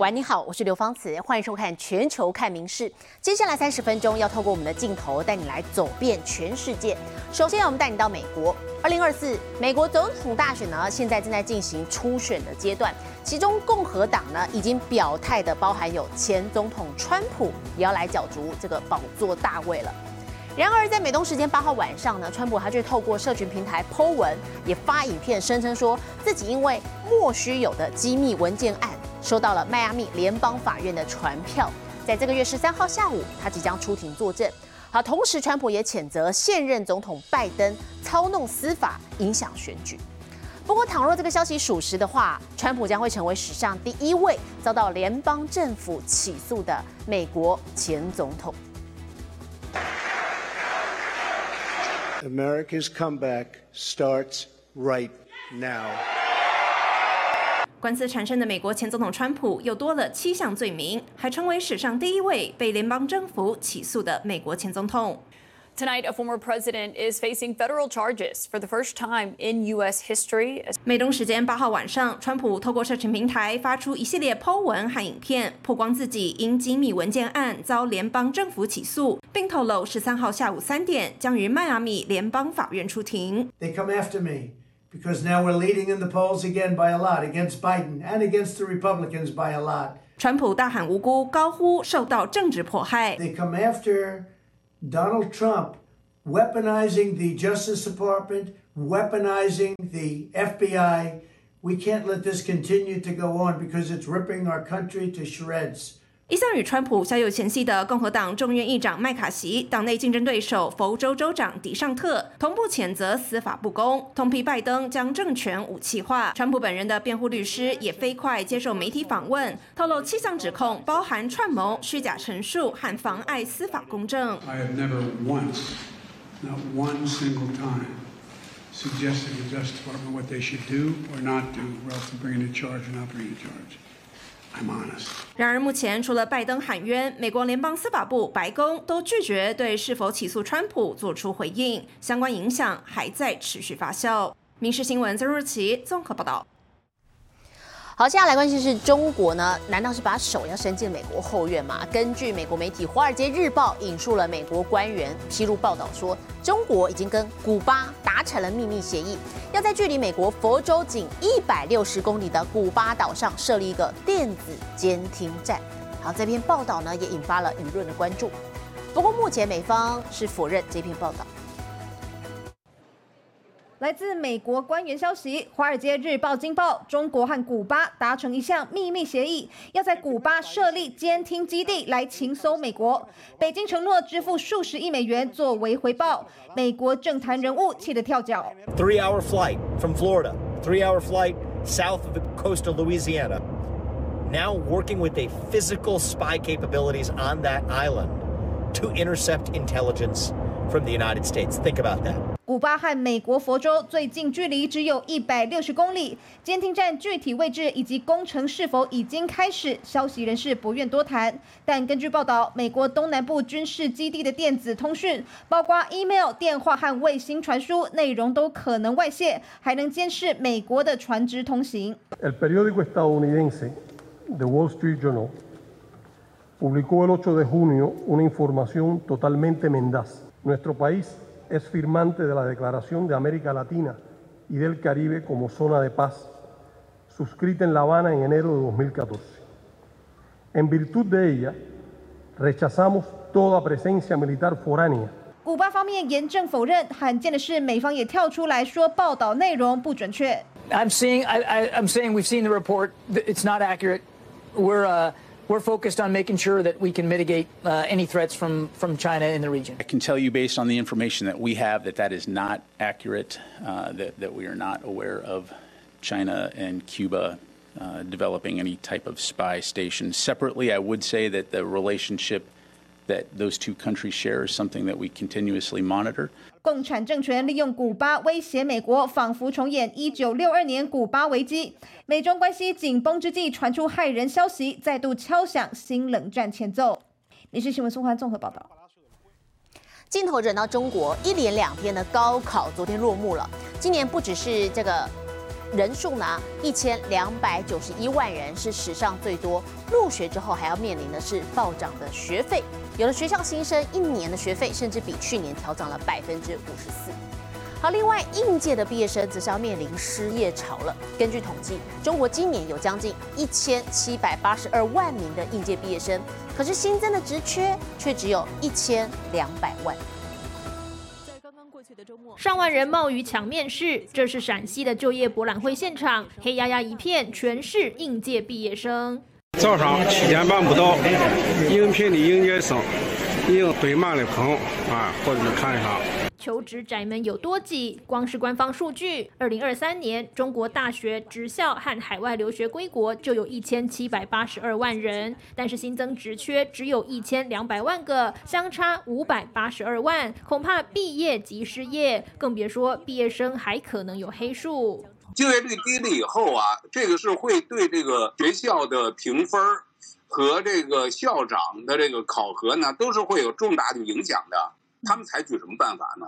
喂，你好，我是刘芳慈，欢迎收看《全球看名事》。接下来三十分钟要透过我们的镜头带你来走遍全世界。首先，我们带你到美国。二零二四美国总统大选呢，现在正在进行初选的阶段，其中共和党呢已经表态的包含有前总统川普也要来角逐这个宝座大位了。然而，在美东时间八号晚上呢，川普他却透过社群平台 Po 文，也发影片声称说自己因为莫须有的机密文件案。收到了迈阿密联邦法院的传票，在这个月十三号下午，他即将出庭作证。好，同时川普也谴责现任总统拜登操弄司法，影响选举。不过，倘若这个消息属实的话，川普将会成为史上第一位遭到联邦政府起诉的美国前总统。America's comeback starts right now. 官司产生的美国前总统川普又多了七项罪名，还成为史上第一位被联邦政府起诉的美国前总统。Tonight, a former president is facing federal charges for the first time in U.S. history. 美东时间八号晚上，川普透过社群平台发出一系列 Po 文和影片，曝光自己因机密文件案遭联邦政府起诉，并透露十三号下午三点将于迈阿密联邦法院出庭。They come after me. because now we're leading in the polls again by a lot against Biden and against the Republicans by a lot. 川普大喊无辜，高呼受到政治迫害。They come after Donald Trump, weaponizing the Justice Department, weaponizing the FBI. We can't let this continue to go on because it's ripping our country to shreds. 一向与川普小有嫌隙的共和党众院议长麦卡锡，党内竞争对手佛州州长迪尚特同步谴责司法不公，痛批拜登将政权武器化。川普本人的辩护律师也飞快接受媒体访问，透露七项指控包含串谋、虚假陈述和妨碍司法公正。I have never once, not one single time, suggested to the Justice Department what they should do or not do, or else to bring a charge or not bring a charge. 然而，目前除了拜登喊冤，美国联邦司法部、白宫都拒绝对是否起诉川普做出回应，相关影响还在持续发酵。民事新闻曾若琪综合报道。好，接下来关系是中国呢？难道是把手要伸进美国后院吗？根据美国媒体《华尔街日报》引述了美国官员披露报道说，中国已经跟古巴达成了秘密协议，要在距离美国佛州仅一百六十公里的古巴岛上设立一个电子监听站。好，这篇报道呢也引发了舆论的关注。不过目前美方是否认这篇报道。来自美国官员消息，《华尔街日报》惊报，中国和古巴达成一项秘密协议，要在古巴设立监听基地来情搜美国。北京承诺支付数十亿美元作为回报，美国政坛人物气得跳脚。Three-hour flight from Florida, three-hour flight south of the coast of Louisiana. Now working with a physical spy capabilities on that island to intercept intelligence from the United States. Think about that. 古巴和美国佛州最近距离只有一百六十公里，监听站具体位置以及工程是否已经开始，消息人士不愿多谈。但根据报道，美国东南部军事基地的电子通讯，包括 email、电话和卫星传输内容都可能外泄，还能监视美国的船只通行。El periódico estadounidense The Wall Street Journal publicó el 8 de junio una información totalmente mendaz. Nuestro país es firmante de la Declaración de América Latina y del Caribe como zona de paz, suscrita en La Habana en enero de 2014. En virtud de ella, rechazamos toda presencia militar foránea 古巴方面严正否认，罕见的是美方也跳出来说报道内容不准确。I'm seeing, I, I, I'm saying we've seen the report. It's not accurate. We're uh, we're focused on making sure that we can mitigate uh, any threats from, from China in the region. I can tell you, based on the information that we have, that that is not accurate, uh, that, that we are not aware of China and Cuba uh, developing any type of spy station. Separately, I would say that the relationship that those two countries share is something that we continuously monitor. 共产政权利用古巴威胁美国，仿佛重演一九六二年古巴危机。美中关系紧绷之际，传出骇人消息，再度敲响新冷战前奏。你是新闻宋欢综合报道。镜头转到中国，一连两天的高考昨天落幕了。今年不只是这个人数呢一千两百九十一万人，是史上最多。入学之后还要面临的是暴涨的学费，有的学校新生一年的学费甚至比去年调涨了百分之五十四。好，另外应届的毕业生则是要面临失业潮了。根据统计，中国今年有将近一千七百八十二万名的应届毕业生，可是新增的职缺却只有一千两百万。上万人冒雨抢面试，这是陕西的就业博览会现场，黑压压一片，全是应届毕业生。早上七点半不到，应聘的应届生已经堆满了棚啊，过去看一下。求职宅门有多挤？光是官方数据，二零二三年中国大学职校和海外留学归国就有一千七百八十二万人，但是新增职缺只有一千两百万个，相差五百八十二万，恐怕毕业即失业，更别说毕业生还可能有黑数。就业率低了以后啊，这个是会对这个学校的评分和这个校长的这个考核呢，都是会有重大的影响的。他们采取什么办法呢？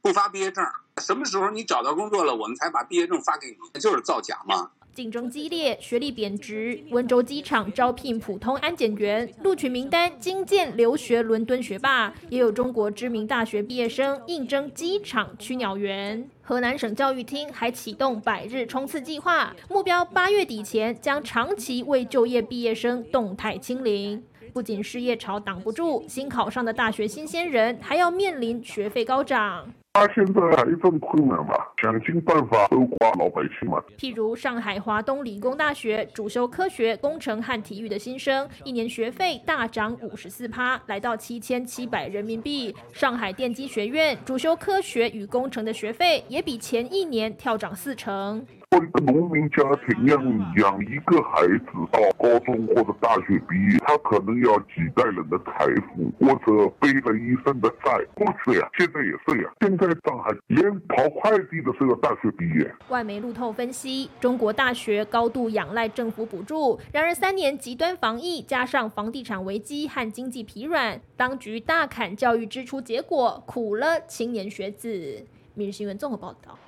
不发毕业证，什么时候你找到工作了，我们才把毕业证发给你，就是造假嘛。竞争激烈，学历贬值。温州机场招聘普通安检员，录取名单精建留学伦敦学霸，也有中国知名大学毕业生应征机场驱鸟员。河南省教育厅还启动百日冲刺计划，目标八月底前将长期为就业毕业生动态清零。不仅失业潮挡不住，新考上的大学新鲜人还要面临学费高涨。他现在还这么困难嘛？想尽办法搜刮老百姓嘛。譬如上海华东理工大学主修科学、工程和体育的新生，一年学费大涨五十四趴，来到七千七百人民币。上海电机学院主修科学与工程的学费也比前一年跳涨四成。一个农民家庭要养一个孩子到高中或者大学毕业，他可能要几代人的财富，或者背了一生的债。不是呀，现在也是呀。现在上海连跑快递的都要大学毕业。外媒路透分析，中国大学高度仰赖政府补助，然而三年极端防疫加上房地产危机和经济疲软，当局大砍教育支出，结果苦了青年学子。每日新闻综合报道。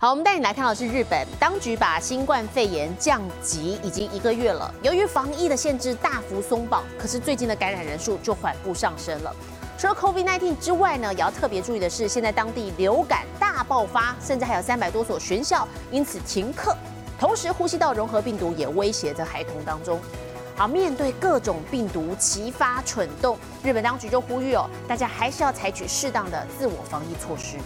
好，我们带你来看到是日本当局把新冠肺炎降级已经一个月了。由于防疫的限制大幅松绑，可是最近的感染人数就缓步上升了。除了 COVID-19 之外呢，也要特别注意的是，现在当地流感大爆发，甚至还有三百多所学校因此停课。同时，呼吸道融合病毒也威胁着孩童当中。好，面对各种病毒齐发蠢动，日本当局就呼吁哦，大家还是要采取适当的自我防疫措施。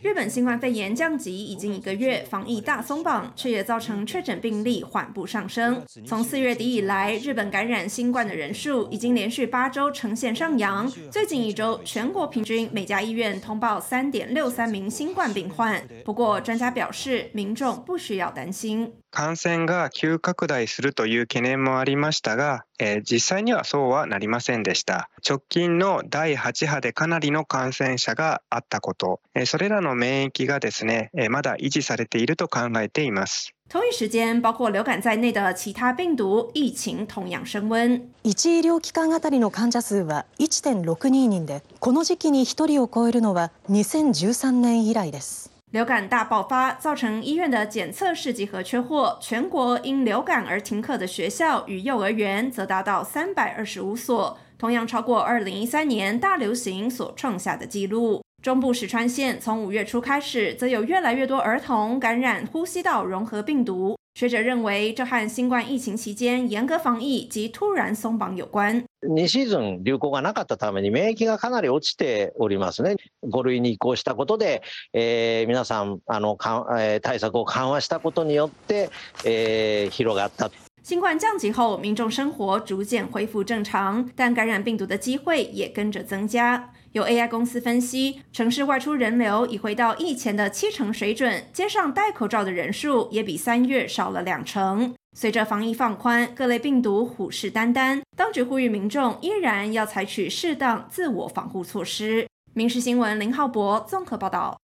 日本新冠肺炎降级已经一个月，防疫大松绑，却也造成确诊病例缓步上升。从四月底以来，日本感染新冠的人数已经连续八周呈现上扬。最近一周，全国平均每家医院通报三点六三名新冠病患。不过，专家表示，民众不需要担心。感染が急拡大するという懸念もありましたが、実際にはそうはなりませんでした。直近の第8波でかなりの感染者があったこと、それらの 免疫がですね、まだ維持されていると考えています。同一时间，包括流感在内的其他病毒疫情同样升温。1医療機関あたりの患者数は1.62人で、この時期に1人を超えるのは2013年以来です。流感大爆发，造成医院的检测试剂盒缺货。全国因流感而停课的学校与幼儿园则达到三百二十五所，同样超过二零一三年大流行所创下的纪录。 中部石川县从五月初开始，则有越来越多儿童感染呼吸道融合病毒。学者认为，这和新冠疫情期间严格防疫及突然松绑有关。2シーズン流行がなかったために免疫がかなり落ちておりますね。5類に移行したことで、えー、皆さんあのか、えー、対策を緩和したことによって、えー、広がった。新冠降级后，民众生活逐渐恢复正常，但感染病毒的机会也跟着增加。 有 AI 公司分析，城市外出人流已回到疫前的七成水准，街上戴口罩的人数也比三月少了两成。随着防疫放宽，各类病毒虎视眈眈，当局呼吁民众依然要采取适当自我防护措施。民事新闻林浩博综合报道。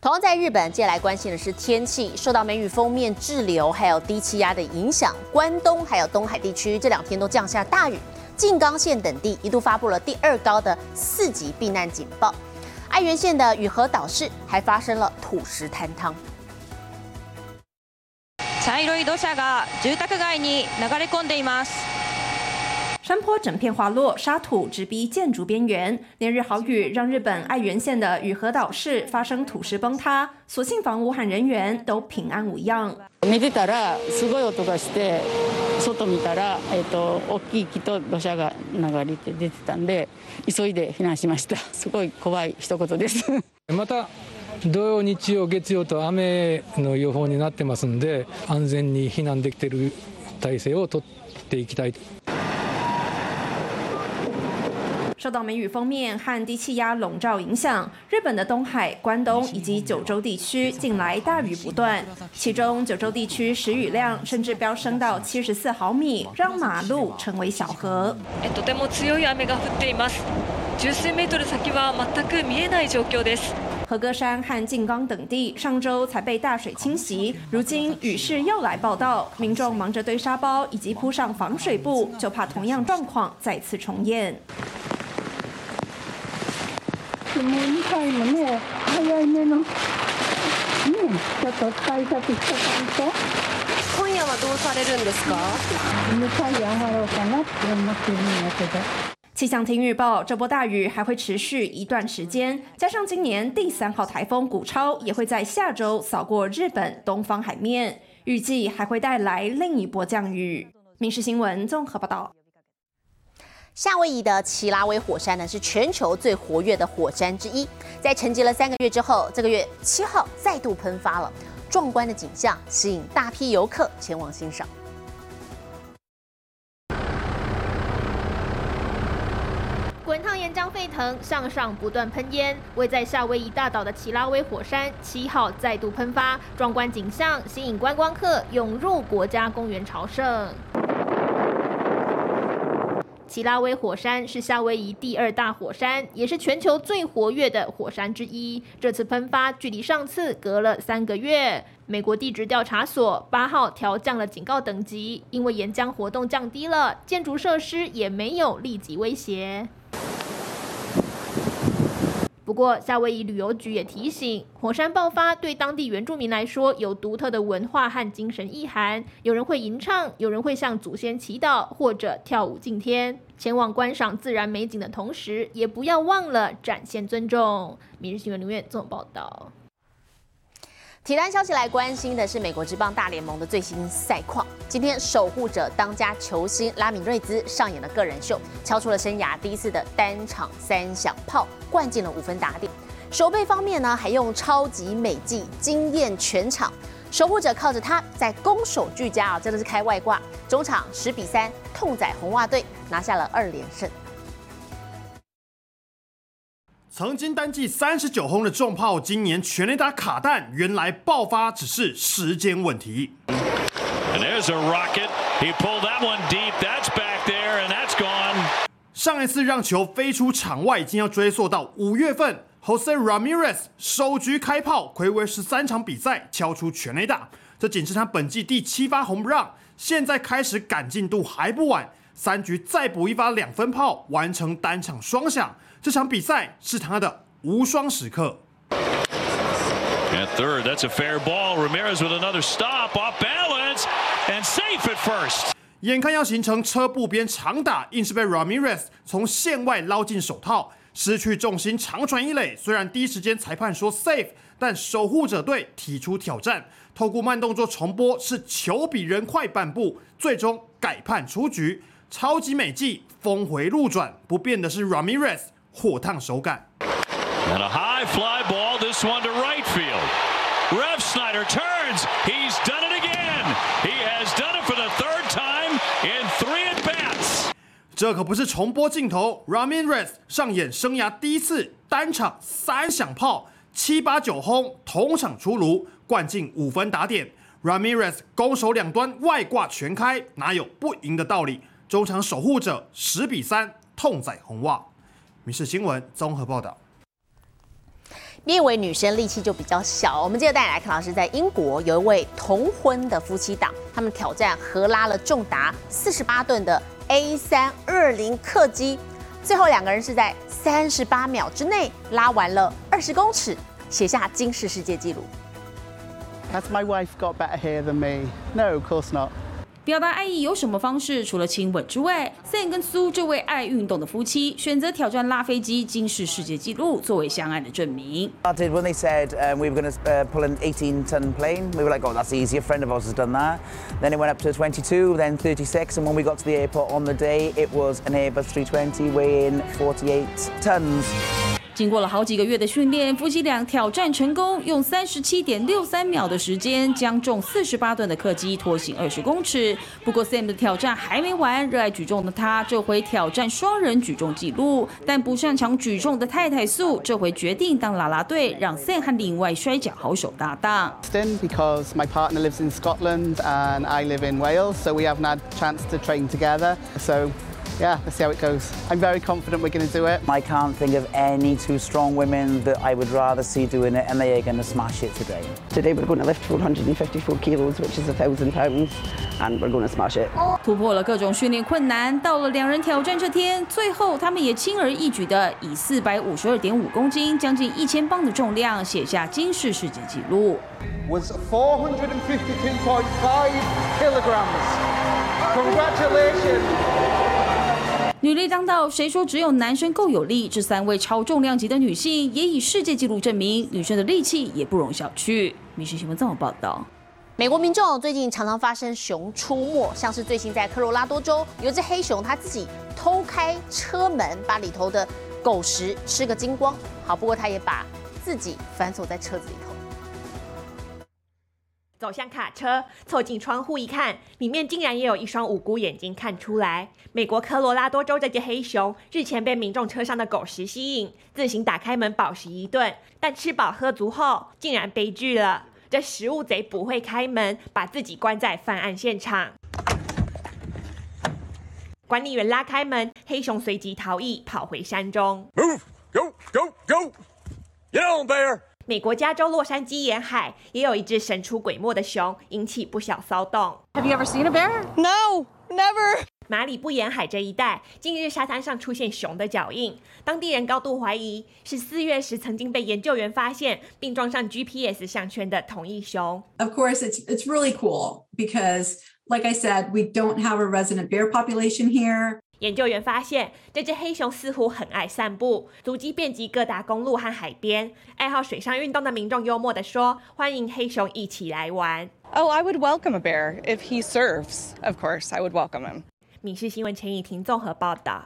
同样在日本，接下来关心的是天气。受到梅雨封面滞留还有低气压的影响，关东还有东海地区这两天都降下大雨，静冈县等地一度发布了第二高的四级避难警报。 爱媛县的雨河岛市还发生了土石坍塌。茶色い土砂が住宅街に流れ込んでいます。 山坡整片滑落，沙土直逼建筑边缘。连日豪雨让日本爱媛县的雨河岛市发生土石崩塌，所幸房屋和人员都平安无恙。見てたらすごい音がして外見たらえっと大きい木と土砂が流れて出てたんで急いで避難しました。すごい怖い一言です。また土曜日曜月曜と雨の予報になってますんで安全に避難できている体制を取っていきたい。 受到梅雨封面和低气压笼罩影响，日本的东海、关东以及九州地区近来大雨不断，其中九州地区时雨量甚至飙升到七十四毫米，让马路成为小河。とても強い雨が降っています。十数メートル先は全く見えない状況です。和歌山和静冈等地上周才被大水侵袭，如今雨势又来报道，民众忙着堆沙包以及铺上防水布，就怕同样状况再次重演。 もう2回もね早い目のねちょっと対策しとかんと今夜はどうされるんですか2回上がろうかなって思ってるんやけど气象厅预报，这波大雨还会持续一段时间，加上今年第三号台风古超也会在下周扫过日本东方海面，预计还会带来另一波降雨。民事新闻综合报道。 夏威夷的奇拉威火山呢，是全球最活跃的火山之一。在沉寂了三个月之后，这个月七号再度喷发了，壮观的景象吸引大批游客前往欣赏。滚烫岩浆沸腾，向上不断喷烟。位在夏威夷大岛的奇拉威火山七号再度喷发，壮观景象吸引观光客涌入国家公园朝圣。奇拉威火山是夏威夷第二大火山，也是全球最活跃的火山之一。这次喷发距离上次隔了三个月。美国地质调查所八号调降了警告等级，因为岩浆活动降低了，建筑设施也没有立即威胁。不过，夏威夷旅游局也提醒，火山爆发对当地原住民来说有独特的文化和精神意涵。有人会吟唱，有人会向祖先祈祷，或者跳舞敬天。前往观赏自然美景的同时，也不要忘了展现尊重。明日新闻留言做报道。体坛消息来关心的是美国职棒大联盟的最新赛况。今天守护者当家球星拉米瑞兹上演了个人秀，敲出了生涯第一次的单场三响炮，灌进了五分打点。守备方面呢，还用超级美技惊艳全场。守护者靠着他在攻守俱佳啊，真的是开外挂。中场十比三痛宰红袜队，拿下了二连胜。曾经单季三十九轰的重炮，今年全垒打卡弹，原来爆发只是时间问题。上一次让球飞出场外，已经要追溯到五月份，Jose Ramirez 首局开炮，暌违十三场比赛敲出全垒打，这仅是他本季第七发红不让，现在开始赶进度还不晚，三局再补一发两分炮，完成单场双响。这场比赛是他的无双时刻。At third, that's a fair ball. Ramirez with another stop, off balance, and safe at first. 眼看要形成车步边长打，硬是被 Ramirez 从线外捞进手套，失去重心，长传一垒。虽然第一时间裁判说 safe，但守护者队提出挑战，透过慢动作重播，是球比人快半步，最终改判出局。超级美技峰回路转，不变的是 Ramirez。火烫手感。And a high fly ball, this one to right field. Rev Snyder turns. He's done it again. He has done it for the third time in three at bats. 这可不是重播镜头，Ramirez 上演生涯第一次单场三响炮，七八九轰同场出炉，灌进五分打点。Ramirez 攻守两端外挂全开，哪有不赢的道理？中场守护者十比三痛宰红袜。民事新闻综合报道。你以为女生力气就比较小？我们接着带你来看，老师在英国有一位同婚的夫妻档，他们挑战合拉了重达四十八吨的 A 三二零客机，最后两个人是在三十八秒之内拉完了二十公尺，写下惊世世界纪录。Has my wife got better hair than me? No, of course not. 表达爱意有什么方式？除了亲吻之外，Sam 跟苏这位爱运动的夫妻选择挑战拉飞机金氏世界纪录，作为相爱的证明。Started when they said um, we were going to uh, pull an 18-ton plane. We were like, oh, that's easy. A friend of ours has done that. Then it went up to 22, then 36, and when we got to the airport on the day, it was an Airbus 320 weighing 48 tons. 经过了好几个月的训练，夫妻俩挑战成功，用三十七点六三秒的时间将重四十八吨的客机拖行二十公尺。不过 Sam 的挑战还没完，热爱举重的他这回挑战双人举重纪录，但不擅长举重的太太素这回决定当啦啦队，让 Sam 和另外摔跤好手搭档。Because my partner lives in Scotland and I live in Wales, so we have not chance to train together. So yeah, let's see how it goes. I'm very confident we're going to do it. I can't think of any two strong women that I would rather see doing it, and they are going to smash it today. Today we're going to lift 454 kilos, which is a thousand pounds, and we're going to smash it. 突破了各种训练困难，到了两人挑战这天，最后他们也轻而易举的以四百五十二点五公斤，将近一千磅的重量写下金氏世界纪录。Was 452.5 kilograms. Congratulations. 女力当道，谁说只有男生够有力？这三位超重量级的女性也以世界纪录证明，女生的力气也不容小觑。《民事新闻》这么报道。美国民众最近常常发生熊出没，像是最近在科罗拉多州有只黑熊，它自己偷开车门，把里头的狗食吃个精光。好，不过它也把自己反锁在车子里头。走向卡车，凑近窗户一看，里面竟然也有一双无辜眼睛看出来。美国科罗拉多州这只黑熊日前被民众车上的狗食吸引，自行打开门饱食一顿，但吃饱喝足后，竟然悲剧了。这食物贼不会开门，把自己关在犯案现场。管理员拉开门，黑熊随即逃逸，跑回山中。go go, go, go! Get on, bear! 美国加州洛杉矶沿海也有一只神出鬼没的熊，引起不小骚动。Have you ever seen a bear? No, never. 马里布沿海这一带，近日沙滩上出现熊的脚印，当地人高度怀疑是四月时曾经被研究员发现并装上 GPS 项圈的同一熊。Of course, it's it's really cool because, like I said, we don't have a resident bear population here. 研究员发现，这只黑熊似乎很爱散步，足迹遍及各大公路和海边。爱好水上运动的民众幽默地说：“欢迎黑熊一起来玩。” Oh, I would welcome a bear if he serves. Of course, I would welcome him. 闽事新闻陈以婷综合报道。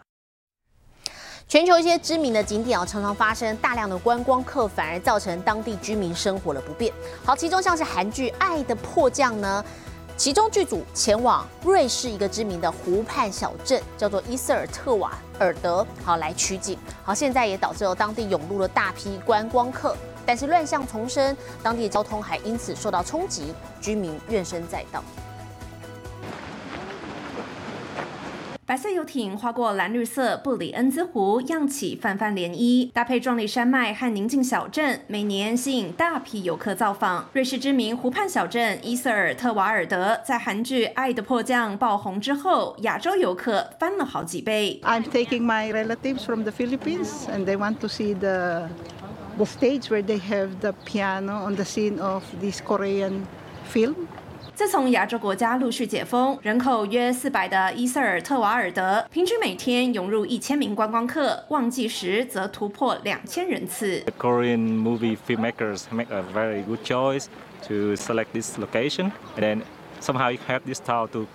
全球一些知名的景点啊，常常发生大量的观光客，反而造成当地居民生活的不便。好，其中像是韩剧《爱的迫降》呢。其中剧组前往瑞士一个知名的湖畔小镇，叫做伊瑟尔特瓦尔德，好来取景。好，现在也导致了当地涌入了大批观光客，但是乱象丛生，当地交通还因此受到冲击，居民怨声载道。白色游艇划过蓝绿色布里恩兹湖，漾起泛泛涟漪，搭配壮丽山脉和宁静小镇，每年吸引大批游客造访。瑞士知名湖畔小镇伊瑟尔特瓦尔德，在韩剧《爱的迫降》爆红之后，亚洲游客翻了好几倍。I'm taking my relatives from the Philippines, and they want to see the the stage where they have the piano on the scene of this Korean film. 自从亚洲国家陆续解封，人口约四百的伊塞尔特瓦尔德，平均每天涌入一千名观光客，旺季时则突破两千人次。The Korean movie filmmakers make a very good choice to select this location, and then somehow you have this town to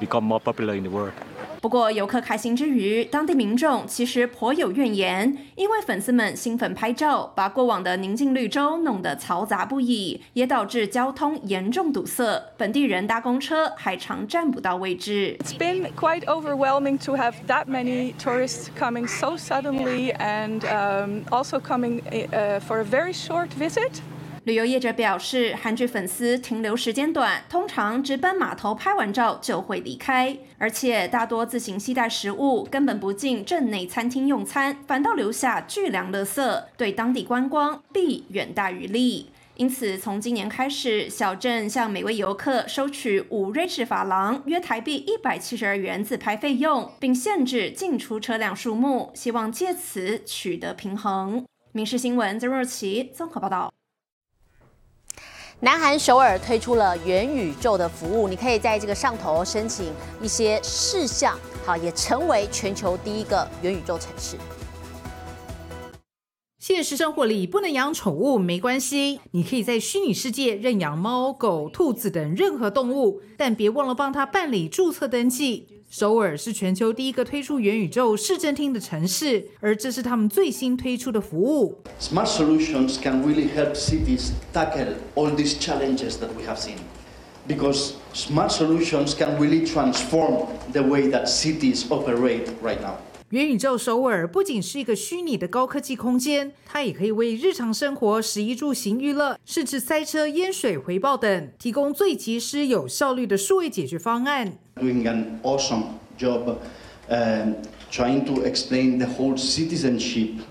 become more popular in the world. 不过，游客开心之余，当地民众其实颇有怨言，因为粉丝们兴奋拍照，把过往的宁静绿洲弄得嘈杂不已，也导致交通严重堵塞。本地人搭公车还常占不到位置。It's been quite overwhelming to have that many tourists coming so suddenly and also coming for a very short visit. 旅游业者表示，韩剧粉丝停留时间短，通常直奔码头拍完照就会离开，而且大多自行携带食物，根本不进镇内餐厅用餐，反倒留下巨量垃圾，对当地观光弊远大于利。因此，从今年开始，小镇向每位游客收取五瑞士法郎（约台币一百七十二元）自拍费用，并限制进出车辆数目，希望借此取得平衡。民事新闻曾若琪综合报道。南韩首尔推出了元宇宙的服务，你可以在这个上头申请一些事项，好，也成为全球第一个元宇宙城市。现实生活里不能养宠物没关系，你可以在虚拟世界认养猫、狗、兔子等任何动物，但别忘了帮它办理注册登记。首尔是全球第一个推出元宇宙市政厅的城市，而这是他们最新推出的服务。Smart solutions can really help cities tackle all these challenges that we have seen. Because smart solutions can really transform the way that cities operate right now. 元宇宙首尔不仅是一个虚拟的高科技空间，它也可以为日常生活、食衣住行、娱乐，甚至塞车、淹水、回报等，提供最及时、有效率的数位解决方案。Doing an awesome job trying to explain the whole citizenship,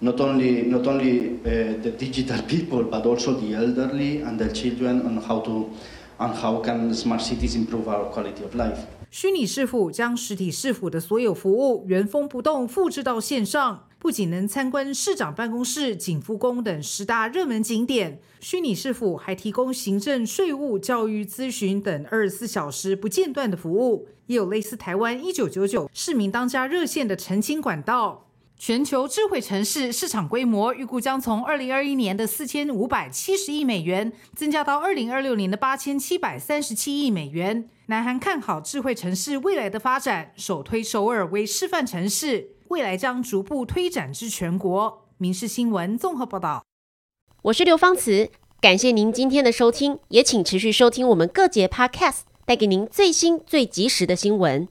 not only not only the digital people, but also the elderly and the children on how to on how can smart cities improve our quality of life. 虚拟市府将实体市府的所有服务原封不动复制到线上， 不仅能参观市长办公室、景福宫等十大热门景点，虚拟市府还提供行政、税务、教育、咨询等二十四小时不间断的服务，也有类似台湾一九九九市民当家热线的澄清管道。全球智慧城市市场规模预估将从二零二一年的四千五百七十亿美元增加到二零二六年的八千七百三十七亿美元。南韩看好智慧城市未来的发展，首推首尔为示范城市，未来将逐步推展至全国。民事新闻综合报道。我是刘芳慈，感谢您今天的收听，也请持续收听我们各节 Podcast，带给您最新最及时的新闻。